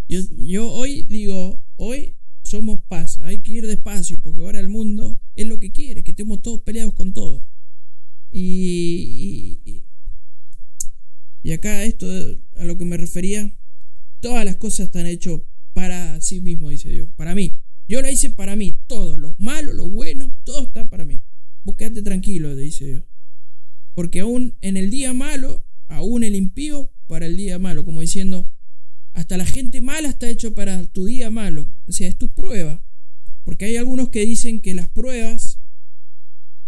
Yo, yo hoy digo, hoy somos paz, hay que ir despacio, porque ahora el mundo es lo que quiere, que estemos todos peleados con todo. Y, y, y acá esto a lo que me refería, todas las cosas están hechas para sí mismo, dice Dios, para mí. Yo la hice para mí, todo, lo malo, lo bueno, todo está para mí. Vos tranquilo, dice Dios. Porque aún en el día malo, aún el impío para el día malo, como diciendo, hasta la gente mala está hecho para tu día malo. O sea, es tu prueba. Porque hay algunos que dicen que las pruebas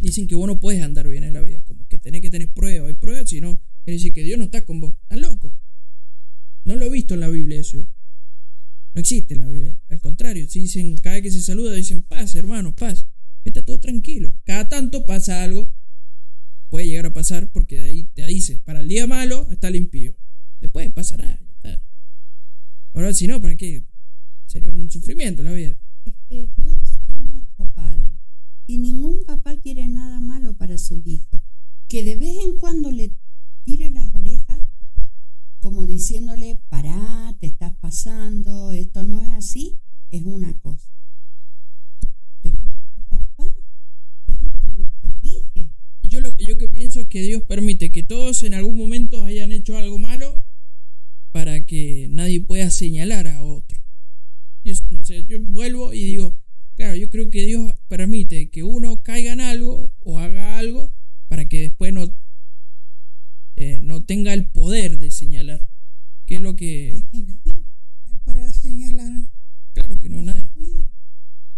dicen que vos no puedes andar bien en la vida. Como que tenés que tener pruebas. Hay pruebas, si no, quiere decir que Dios no está con vos. Están locos. No lo he visto en la Biblia eso. yo. No existe en la Biblia. Al contrario, si dicen, cada vez que se saluda, dicen paz, hermano, paz. Está todo tranquilo. Cada tanto pasa algo. Puede llegar a pasar porque de ahí te dice, para el día malo está el impío. Después pasará, está. Ahora, si no, ¿para qué? Sería un sufrimiento la vida. Es que Dios es nuestro Padre y ningún papá quiere nada malo para sus hijos. Que de vez en cuando le tire las orejas, como diciéndole, pará, te estás pasando, esto no es así, es una cosa. Pero papá es que. Yo lo yo que pienso es que Dios permite que todos en algún momento hayan hecho algo malo para que nadie pueda señalar a otro. Yo, no sé, yo vuelvo y digo, claro, yo creo que Dios permite que uno caiga en algo o haga algo para que después no, eh, no tenga el poder de señalar. Que es lo que, que nadie para señalar claro que no nadie. puede.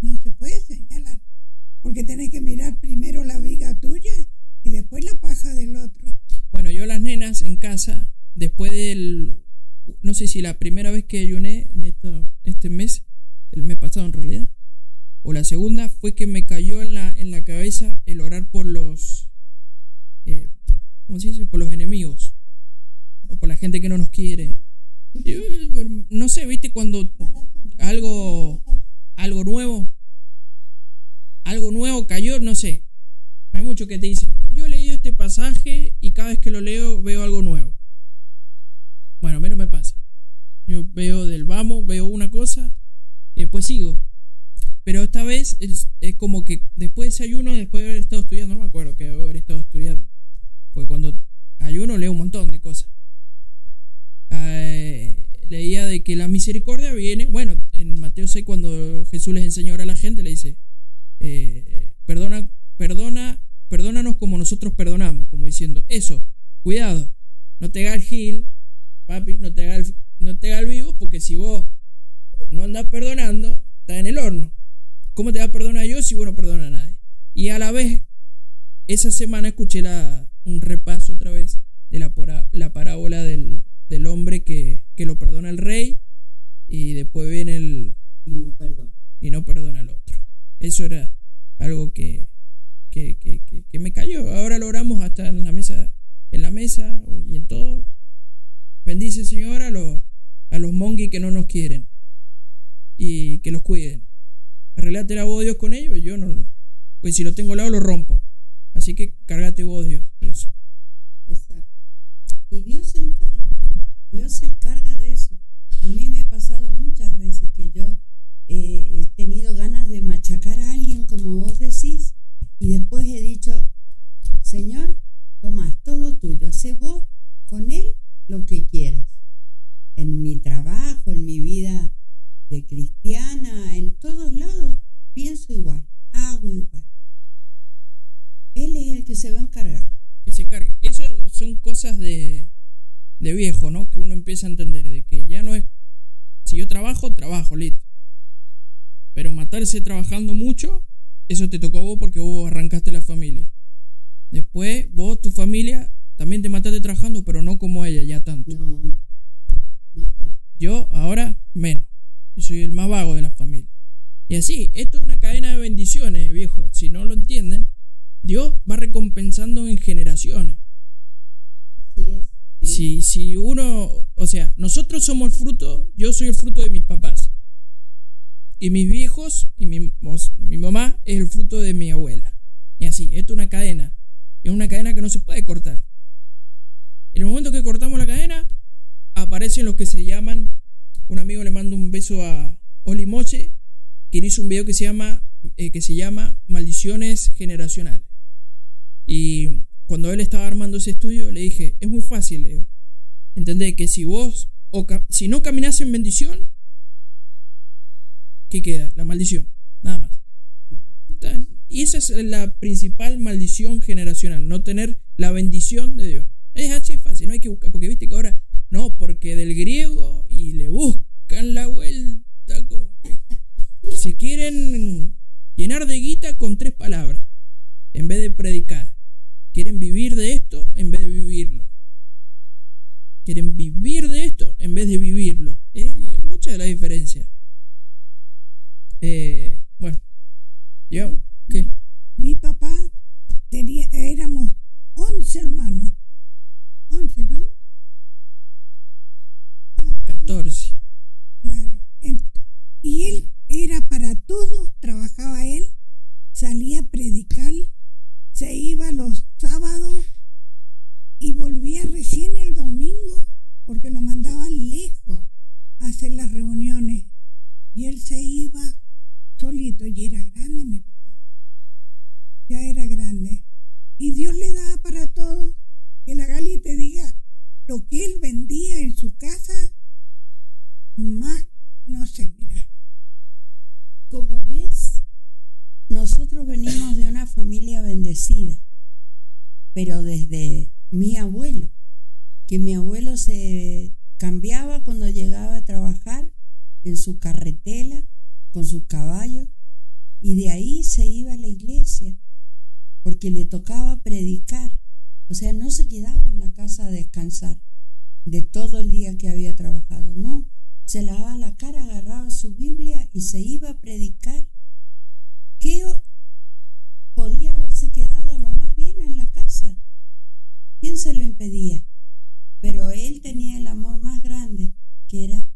No se puede señalar. Porque tenés que mirar primero la viga tuya y después la paja del otro. Bueno, yo las nenas en casa, después del, no sé si la primera vez que ayuné en esto, este mes, el mes pasado en realidad, o la segunda fue que me cayó en la, en la cabeza el orar por los, eh, ¿cómo se dice? Por los enemigos, o por la gente que no nos quiere. Yo, no sé, viste, cuando algo, algo nuevo, algo nuevo cayó, no sé. Hay muchos que te dicen, yo he leído este pasaje y cada vez que lo leo veo algo nuevo. Bueno, a mí no me pasa. Yo veo del vamos, veo una cosa y después sigo. Pero esta vez es, como que después de ese ayuno, después de haber estado estudiando, no me acuerdo que haber estado estudiando. Porque cuando ayuno leo un montón de cosas. Eh, leía de que la misericordia viene, bueno, en Mateo 6 cuando Jesús les enseña a la gente, le dice, eh, perdona, perdona, perdónanos como nosotros perdonamos, como diciendo, eso, cuidado, no te hagas el gil, papi, no te hagas el, no te hagas el vivo, porque si vos no andas perdonando, estás en el horno. ¿Cómo te va a perdonar yo si vos no perdonas a nadie? Y a la vez, esa semana escuché la, un repaso otra vez de la, pora- la parábola del, del hombre que, que lo perdona el rey y después viene el, Y no perdón. y no perdona al otro. Eso era algo que, que, que, que- que me cayó. Ahora lo oramos hasta en la mesa, en la mesa y en todo. Bendice Señor a los, a los monguis que no nos quieren y que los cuiden. Arreglate vos Dios con ellos y yo no. Pues si lo tengo al lado lo rompo. Así que cargate vos Dios. de Eso. Exacto. Y Dios se encarga, ¿eh? Dios se encarga de eso. A mí me ha pasado muchas veces que yo eh, he tenido ganas de machacar a alguien, como vos decís, y después he dicho, Señor, toma, todo tuyo, hace vos con él lo que quieras. En mi trabajo, en mi vida de cristiana, en todos lados, pienso igual, hago igual. Él es el que se va a encargar. que se encargue. Eso son cosas de, de viejo, ¿no? Que uno empieza a entender, de que ya no es, si yo trabajo, trabajo, listo. Pero matarse trabajando mucho, eso te tocó a vos porque vos arrancaste la familia. Después, vos, tu familia, también te mataste trabajando, pero no como ella, ya tanto. No, no. Yo ahora menos. Yo soy el más vago de la familia. Y así, esto es una cadena de bendiciones, viejo. Si no lo entienden, Dios va recompensando en generaciones. Así es. sí. Si, si uno, o sea, nosotros somos el fruto, yo soy el fruto de mis papás. Y mis viejos y mi, mi mamá es el fruto de mi abuela. Y así, esto es una cadena. Es una cadena que no se puede cortar. En el momento que cortamos la cadena, aparecen los que se llaman, un amigo le manda un beso a Oli Moche, que hizo un video que se llama, eh, que se llama Maldiciones Generacionales. Y cuando él estaba armando ese estudio, le dije, es muy fácil, Leo. Entendé que si vos, o si no caminás en bendición, ¿qué queda? La maldición, nada más. Y esa es la principal maldición generacional, no tener la bendición de Dios. Es así fácil, no hay que buscar, porque viste que ahora, no, porque del griego y le buscan la vuelta, como que se quieren llenar de guita con tres palabras, en vez de predicar. Quieren vivir de esto en vez de vivirlo. Quieren vivir de esto en vez de vivirlo. Es, es mucha la diferencia. Eh, bueno, yo, ¿qué? Mi papá tenía, éramos 11 hermanos. 11, ¿no? Ah, 14. hacer las reuniones y él se iba solito y era grande mi papá. Ya era grande. Y Dios le daba para todo. Que la Gali te diga lo que él vendía en su casa, más, no sé, mira. Como ves, nosotros venimos de una familia bendecida, pero desde mi abuelo, que mi abuelo se cambiaba cuando llegaba a trabajar en su carretela con sus caballos y de ahí se iba a la iglesia porque le tocaba predicar. O sea, no se quedaba en la casa a descansar de todo el día que había trabajado, no. Se lavaba la cara, agarraba su Biblia y se iba a predicar. ¿Qué podía haberse quedado ¿Quién se lo impedía? Pero él tenía el amor más grande, que era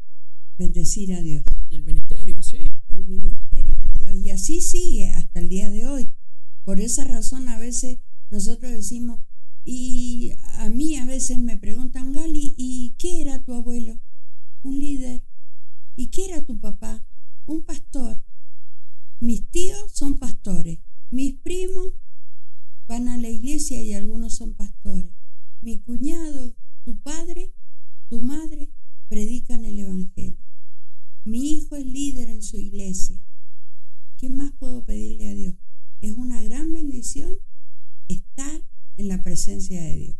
bendecir a Dios. Y el ministerio, sí. El ministerio de Dios. Y así sigue hasta el día de hoy. Por esa razón a veces nosotros decimos, y a mí a veces me preguntan, Gali, ¿y qué era tu abuelo? Un líder. ¿Y qué era tu papá? Un pastor. Mis tíos son pastores. Mis primos van a la iglesia y algunos son pastores. Mi cuñado, tu padre, tu madre predican el Evangelio. Mi hijo es líder en su iglesia. ¿Qué más puedo pedirle a Dios? Es una gran bendición estar en la presencia de Dios.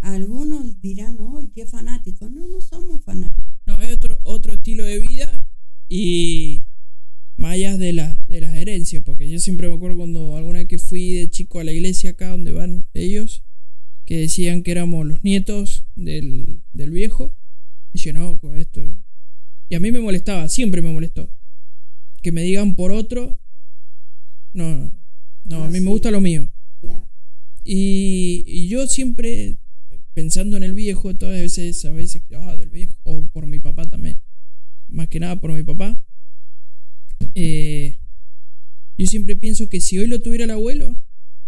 Algunos dirán, ¡ay, qué fanático! No, no somos fanáticos. No, es otro, otro estilo de vida y allá de, la, de las herencias, porque yo siempre me acuerdo cuando alguna vez que fui de chico a la iglesia acá donde van ellos, que decían que éramos los nietos del, del viejo. Y yo, no, pues esto. Y a mí me molestaba, siempre me molestó. Que me digan por otro. No, no, no, a mí me gusta lo mío. Y, y yo siempre, pensando en el viejo, todas veces, a veces, ah, del viejo, o por mi papá también, más que nada por mi papá, eh, yo siempre pienso que si hoy lo tuviera el abuelo,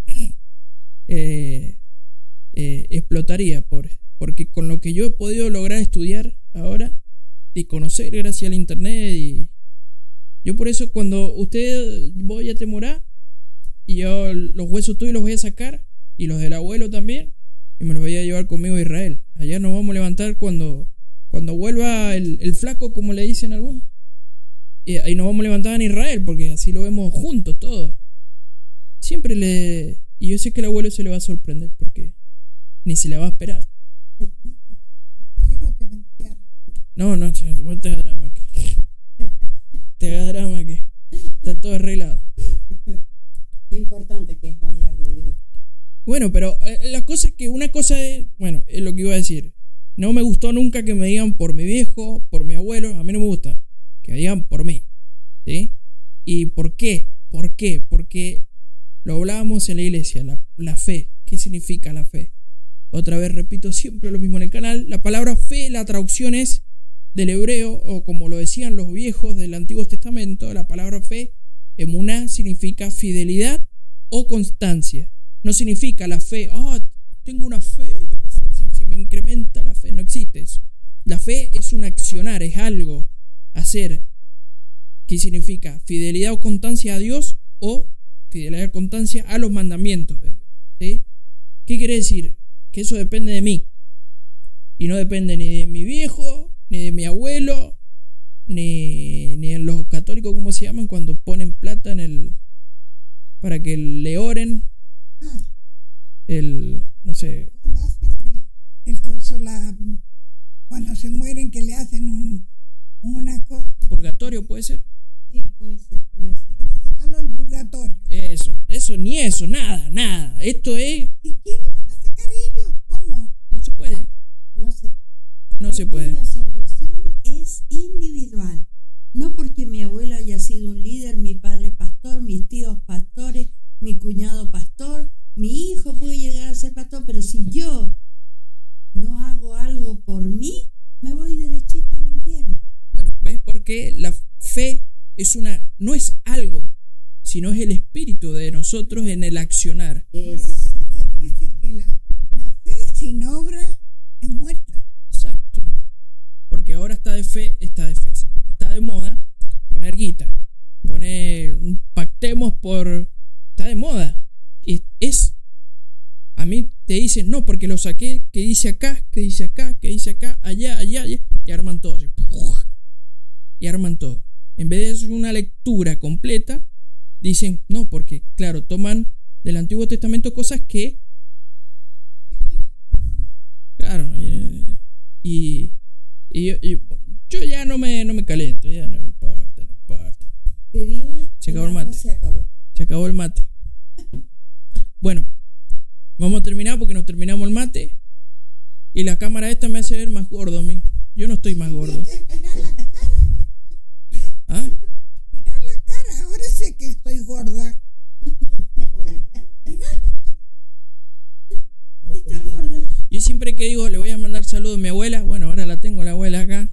eh, eh, explotaría, por, porque con lo que yo he podido lograr estudiar ahora y conocer gracias al internet y yo por eso cuando usted voy a temorar y yo los huesos tuyos los voy a sacar y los del abuelo también y me los voy a llevar conmigo a Israel. Allá nos vamos a levantar cuando cuando vuelva el, el flaco como le dicen algunos. Y ahí nos vamos a levantar en Israel porque así lo vemos juntos todos. Siempre le y yo sé que el abuelo se le va a sorprender porque ni se le va a esperar. Quiero que me entierren. No, no, vos te hagas drama que. Te hagas drama que. Está todo arreglado. Qué importante que es hablar de Dios. Bueno, pero eh, la cosa es que una cosa es. Bueno, es lo que iba a decir. No me gustó nunca que me digan por mi viejo, por mi abuelo. A mí no me gusta. Que me digan por mí. ¿Sí? ¿Y por qué? ¿Por qué? Porque lo hablábamos en la iglesia, la, la fe. ¿Qué significa la fe? Otra vez repito siempre lo mismo en el canal. La palabra fe, la traducción es del hebreo, o como lo decían los viejos del Antiguo Testamento, la palabra fe, emuná, significa fidelidad o constancia. No significa la fe, ah, tengo una fe, y se me incrementa la fe. No existe eso. La fe es un accionar, es algo, hacer. ¿Qué significa? Fidelidad o constancia a Dios o fidelidad o constancia a los mandamientos de Dios. ¿Qué quiere decir? Que eso depende de mí. Y no depende ni de mi viejo, ni de mi abuelo, ni, ni de los católicos, ¿cómo se llaman? Cuando ponen plata en el. para que le oren. Ah, El. no sé. cuando hacen el, el consola, cuando se mueren que le hacen un, una cosa purgatorio puede ser. Sí, puede ser, puede ser. para sacarlo del purgatorio. Eso, eso, ni eso, nada, nada. Esto es. ¿Y quién lo van a sacar ellos? ¿Cómo? no se puede. No se No Es se puede. La salvación es individual. No porque mi abuelo haya sido un líder, mi padre pastor, mis tíos pastores, mi cuñado pastor, mi hijo puede llegar a ser pastor, pero si yo no hago algo por mí, me voy derechito al infierno. Bueno, ¿ves? Porque la fe es una. no es algo, sino es el espíritu de nosotros en el accionar. Por eso se dice que la, la fe sin obra es muerta. Exacto. Porque ahora está de fe, está de fe, está de moda poner guita, poner pactemos por, está de moda. Es, a mí te dicen, no, porque lo saqué, que dice acá, que dice acá, que dice acá, allá, allá, allá", y arman todo. y arman todo. En vez de hacer una lectura completa, dicen, no, porque, claro, toman del Antiguo Testamento cosas que, claro, y, y yo, y yo ya no me, no me caliento, ya no me importa, no me importa. Te digo, Se acabó el mate. Se acabó. Se acabó el mate. Bueno, vamos a terminar porque nos terminamos el mate. Y la cámara esta me hace ver más gordo mí. Yo no estoy más gordo. ¿Ah? Mirá la cara, ahora sé que estoy gorda. Está gorda. Yo siempre que digo le voy a mandar saludos a mi abuela, bueno, ahora la tengo la abuela acá.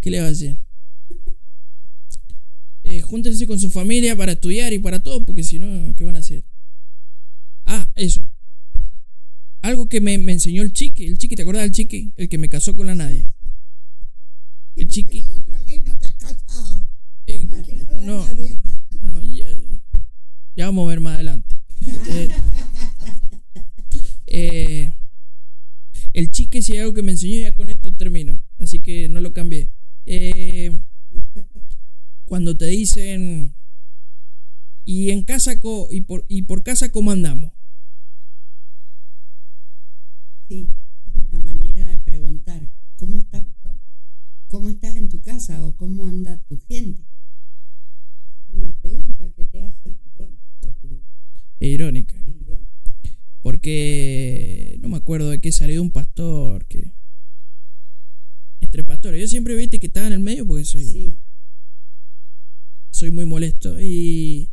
¿Qué le va a hacer? Eh, júntense con su familia para estudiar y para todo, porque si no, ¿qué van a hacer? Ah, eso. Algo que me, me enseñó el chiqui. El chiqui, ¿te acuerdas del chiqui? El que me casó con la Nadia. El chiqui. Eh, no, no, ya, ya vamos a ver más adelante. Eh, eh, el chique, si hay algo que me enseñó, ya con esto termino. Así que no lo cambié. Eh, cuando te dicen, ¿y en casa co- y, por, casa cómo andamos? Sí, es una manera de preguntar, ¿cómo estás? ¿Cómo estás en tu casa o cómo anda tu gente? Una pregunta que te hacen. Es irónica. Porque no me acuerdo de qué salió un pastor que. Entre pastores. Yo siempre viste que estaba en el medio porque soy, Sí, soy muy molesto. Y.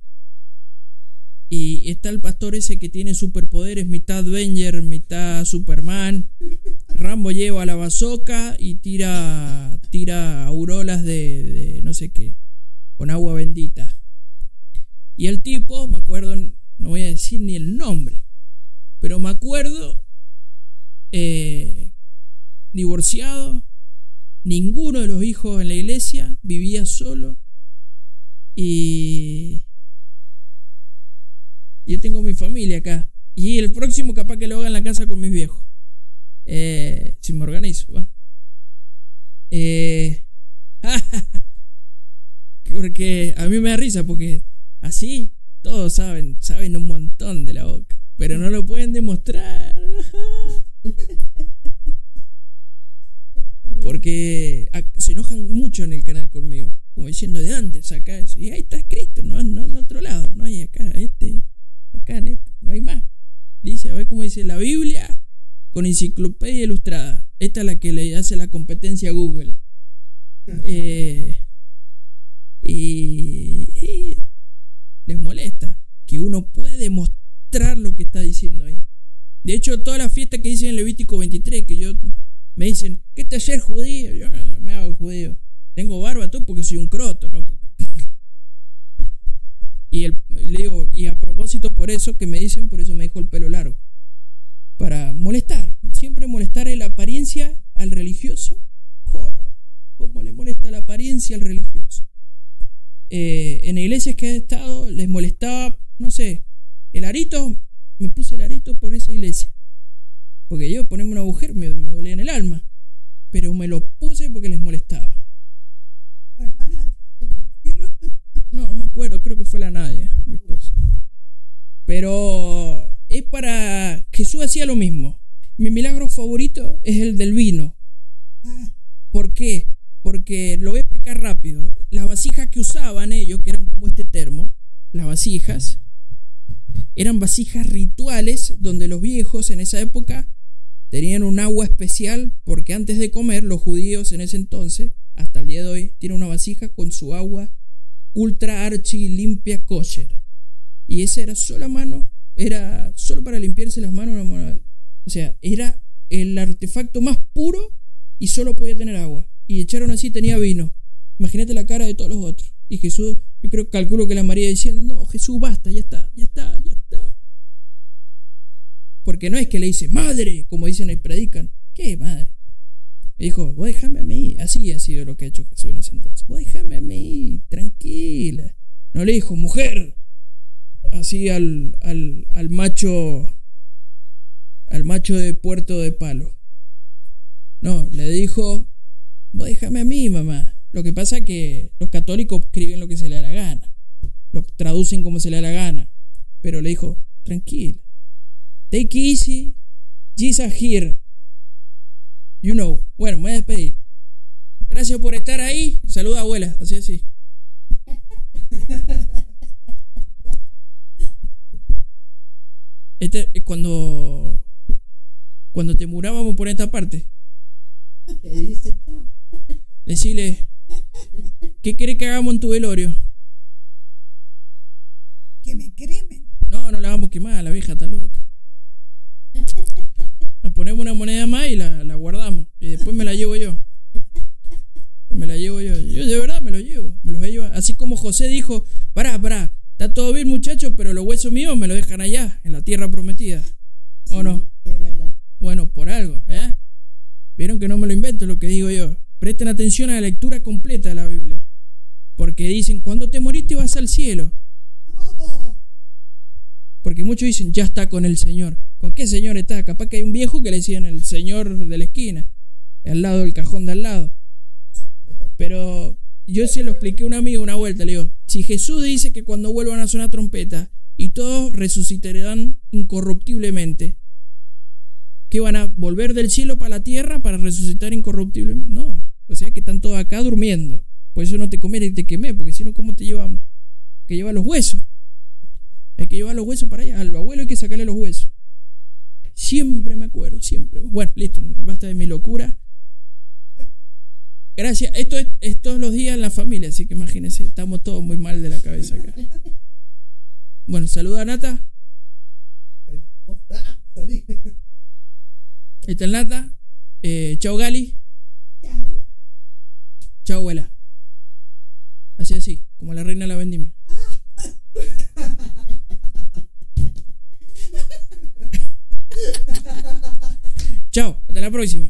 Y está el pastor ese que tiene superpoderes, mitad Avenger, mitad Superman. Rambo lleva la bazooka y tira. tira aurolas de, de no sé qué. con agua bendita. Y el tipo, me acuerdo, no voy a decir ni el nombre, pero me acuerdo, eh, divorciado, ninguno de los hijos en la iglesia, vivía solo y yo tengo mi familia acá. Y el próximo capaz que lo haga en la casa con mis viejos. Eh, si me organizo, va. Eh, porque a mí me da risa porque así todos saben, saben un montón de la boca, pero no lo pueden demostrar. Porque ah, se enojan mucho en el canal conmigo, como diciendo de dónde saca eso. Y ahí está escrito, no, no en otro lado, no hay acá, este, acá en no hay más. Dice, a ver cómo dice la Biblia con enciclopedia ilustrada. Esta es la que le hace la competencia a Google. Eh, y les molesta que uno puede mostrar lo que está diciendo ahí. De hecho, todas las fiestas que dicen en Levítico 23, que yo me dicen, ¿qué te hacer judío? Yo no me hago judío. Tengo barba tú porque soy un croto, ¿no? Y el, le digo, y a propósito por eso que me dicen, por eso me dejo el pelo largo. Para molestar, siempre molestar la apariencia al religioso. Jo, ¿Cómo le molesta la apariencia al religioso? Eh, en iglesias que he estado les molestaba, no sé, el arito, me puse el arito por esa iglesia. Porque yo ponerme una mujer me, dolía en el alma. Pero me lo puse porque les molestaba. No, no me acuerdo, creo que fue la Nadia, mi esposa. Pero es para. Jesús hacía lo mismo. Mi milagro favorito es el del vino. ¿Por qué? Porque lo voy a explicar rápido. Las vasijas que usaban ellos, que eran como este termo, las vasijas, eran vasijas rituales donde los viejos en esa época tenían un agua especial porque antes de comer los judíos en ese entonces, hasta el día de hoy, tienen una vasija con su agua ultra archi limpia kosher. Y esa era solo a mano, era solo para limpiarse las manos. O sea, era el artefacto más puro y solo podía tener agua. Y echaron así, tenía vino. Imagínate la cara de todos los otros. Y Jesús, yo creo, calculo que la María diciendo, no, Jesús, basta, ya está, ya está, ya está. Porque no es que le dice, madre, como dicen y predican. ¿Qué madre? Me dijo, vos déjame a mí. Así ha sido lo que ha hecho Jesús en ese entonces. Vos déjame a mí, tranquila. No le dijo, mujer. Así al, al, al macho. Al macho de puerto de palo. No, le dijo, vos déjame a mí, mamá. Lo que pasa es que los católicos escriben lo que se le da la gana. Lo traducen como se le da la gana. Pero le dijo, tranquila. Take easy. Jesus here. You know. Bueno, me voy a despedir. Gracias por estar ahí. Saluda abuela. Así así. Este, eh, cuando cuando te murábamos por esta parte, ¿Qué? Decirle, ¿qué querés que hagamos en tu velorio? Que me cremen. No, no la vamos a quemar, la vieja está loca. La ponemos una moneda más y la, la guardamos. Y después me la llevo yo. Me la llevo yo. Yo de verdad me lo llevo. Me los voy a llevar. Así como José dijo, pará, pará, está todo bien muchachos, pero los huesos míos me los dejan allá, en la tierra prometida. ¿O no? Es verdad. Bueno, por algo, ¿eh? Vieron que no me lo invento lo que digo yo. Presten atención a la lectura completa de la Biblia. Porque dicen, cuando te moriste vas al cielo. Porque muchos dicen, ya está con el Señor. ¿Con qué Señor está? Capaz que hay un viejo que le decían el Señor de la esquina, al lado del cajón de al lado. Pero yo se lo expliqué a un amigo una vuelta, le digo, si Jesús dice que cuando vuelvan a sonar trompeta y todos resucitarán incorruptiblemente, que van a volver del cielo para la tierra para resucitar incorruptiblemente. No, o sea que están todos acá durmiendo. Por eso no te comes y te quemé, porque si no, ¿cómo te llevamos? Que lleva los huesos. Hay que llevar los huesos para allá. Al abuelo hay que sacarle los huesos. Siempre me acuerdo, siempre. Bueno, listo, basta de mi locura. Gracias. Esto es, todos los días en la familia, así que imagínense, estamos todos muy mal de la cabeza acá. Bueno, saluda a Nata. Ahí está el Nata. Eh, chao Gali. chao. Chao abuela. Así así, como la reina de la vendimia. Chao, hasta la próxima.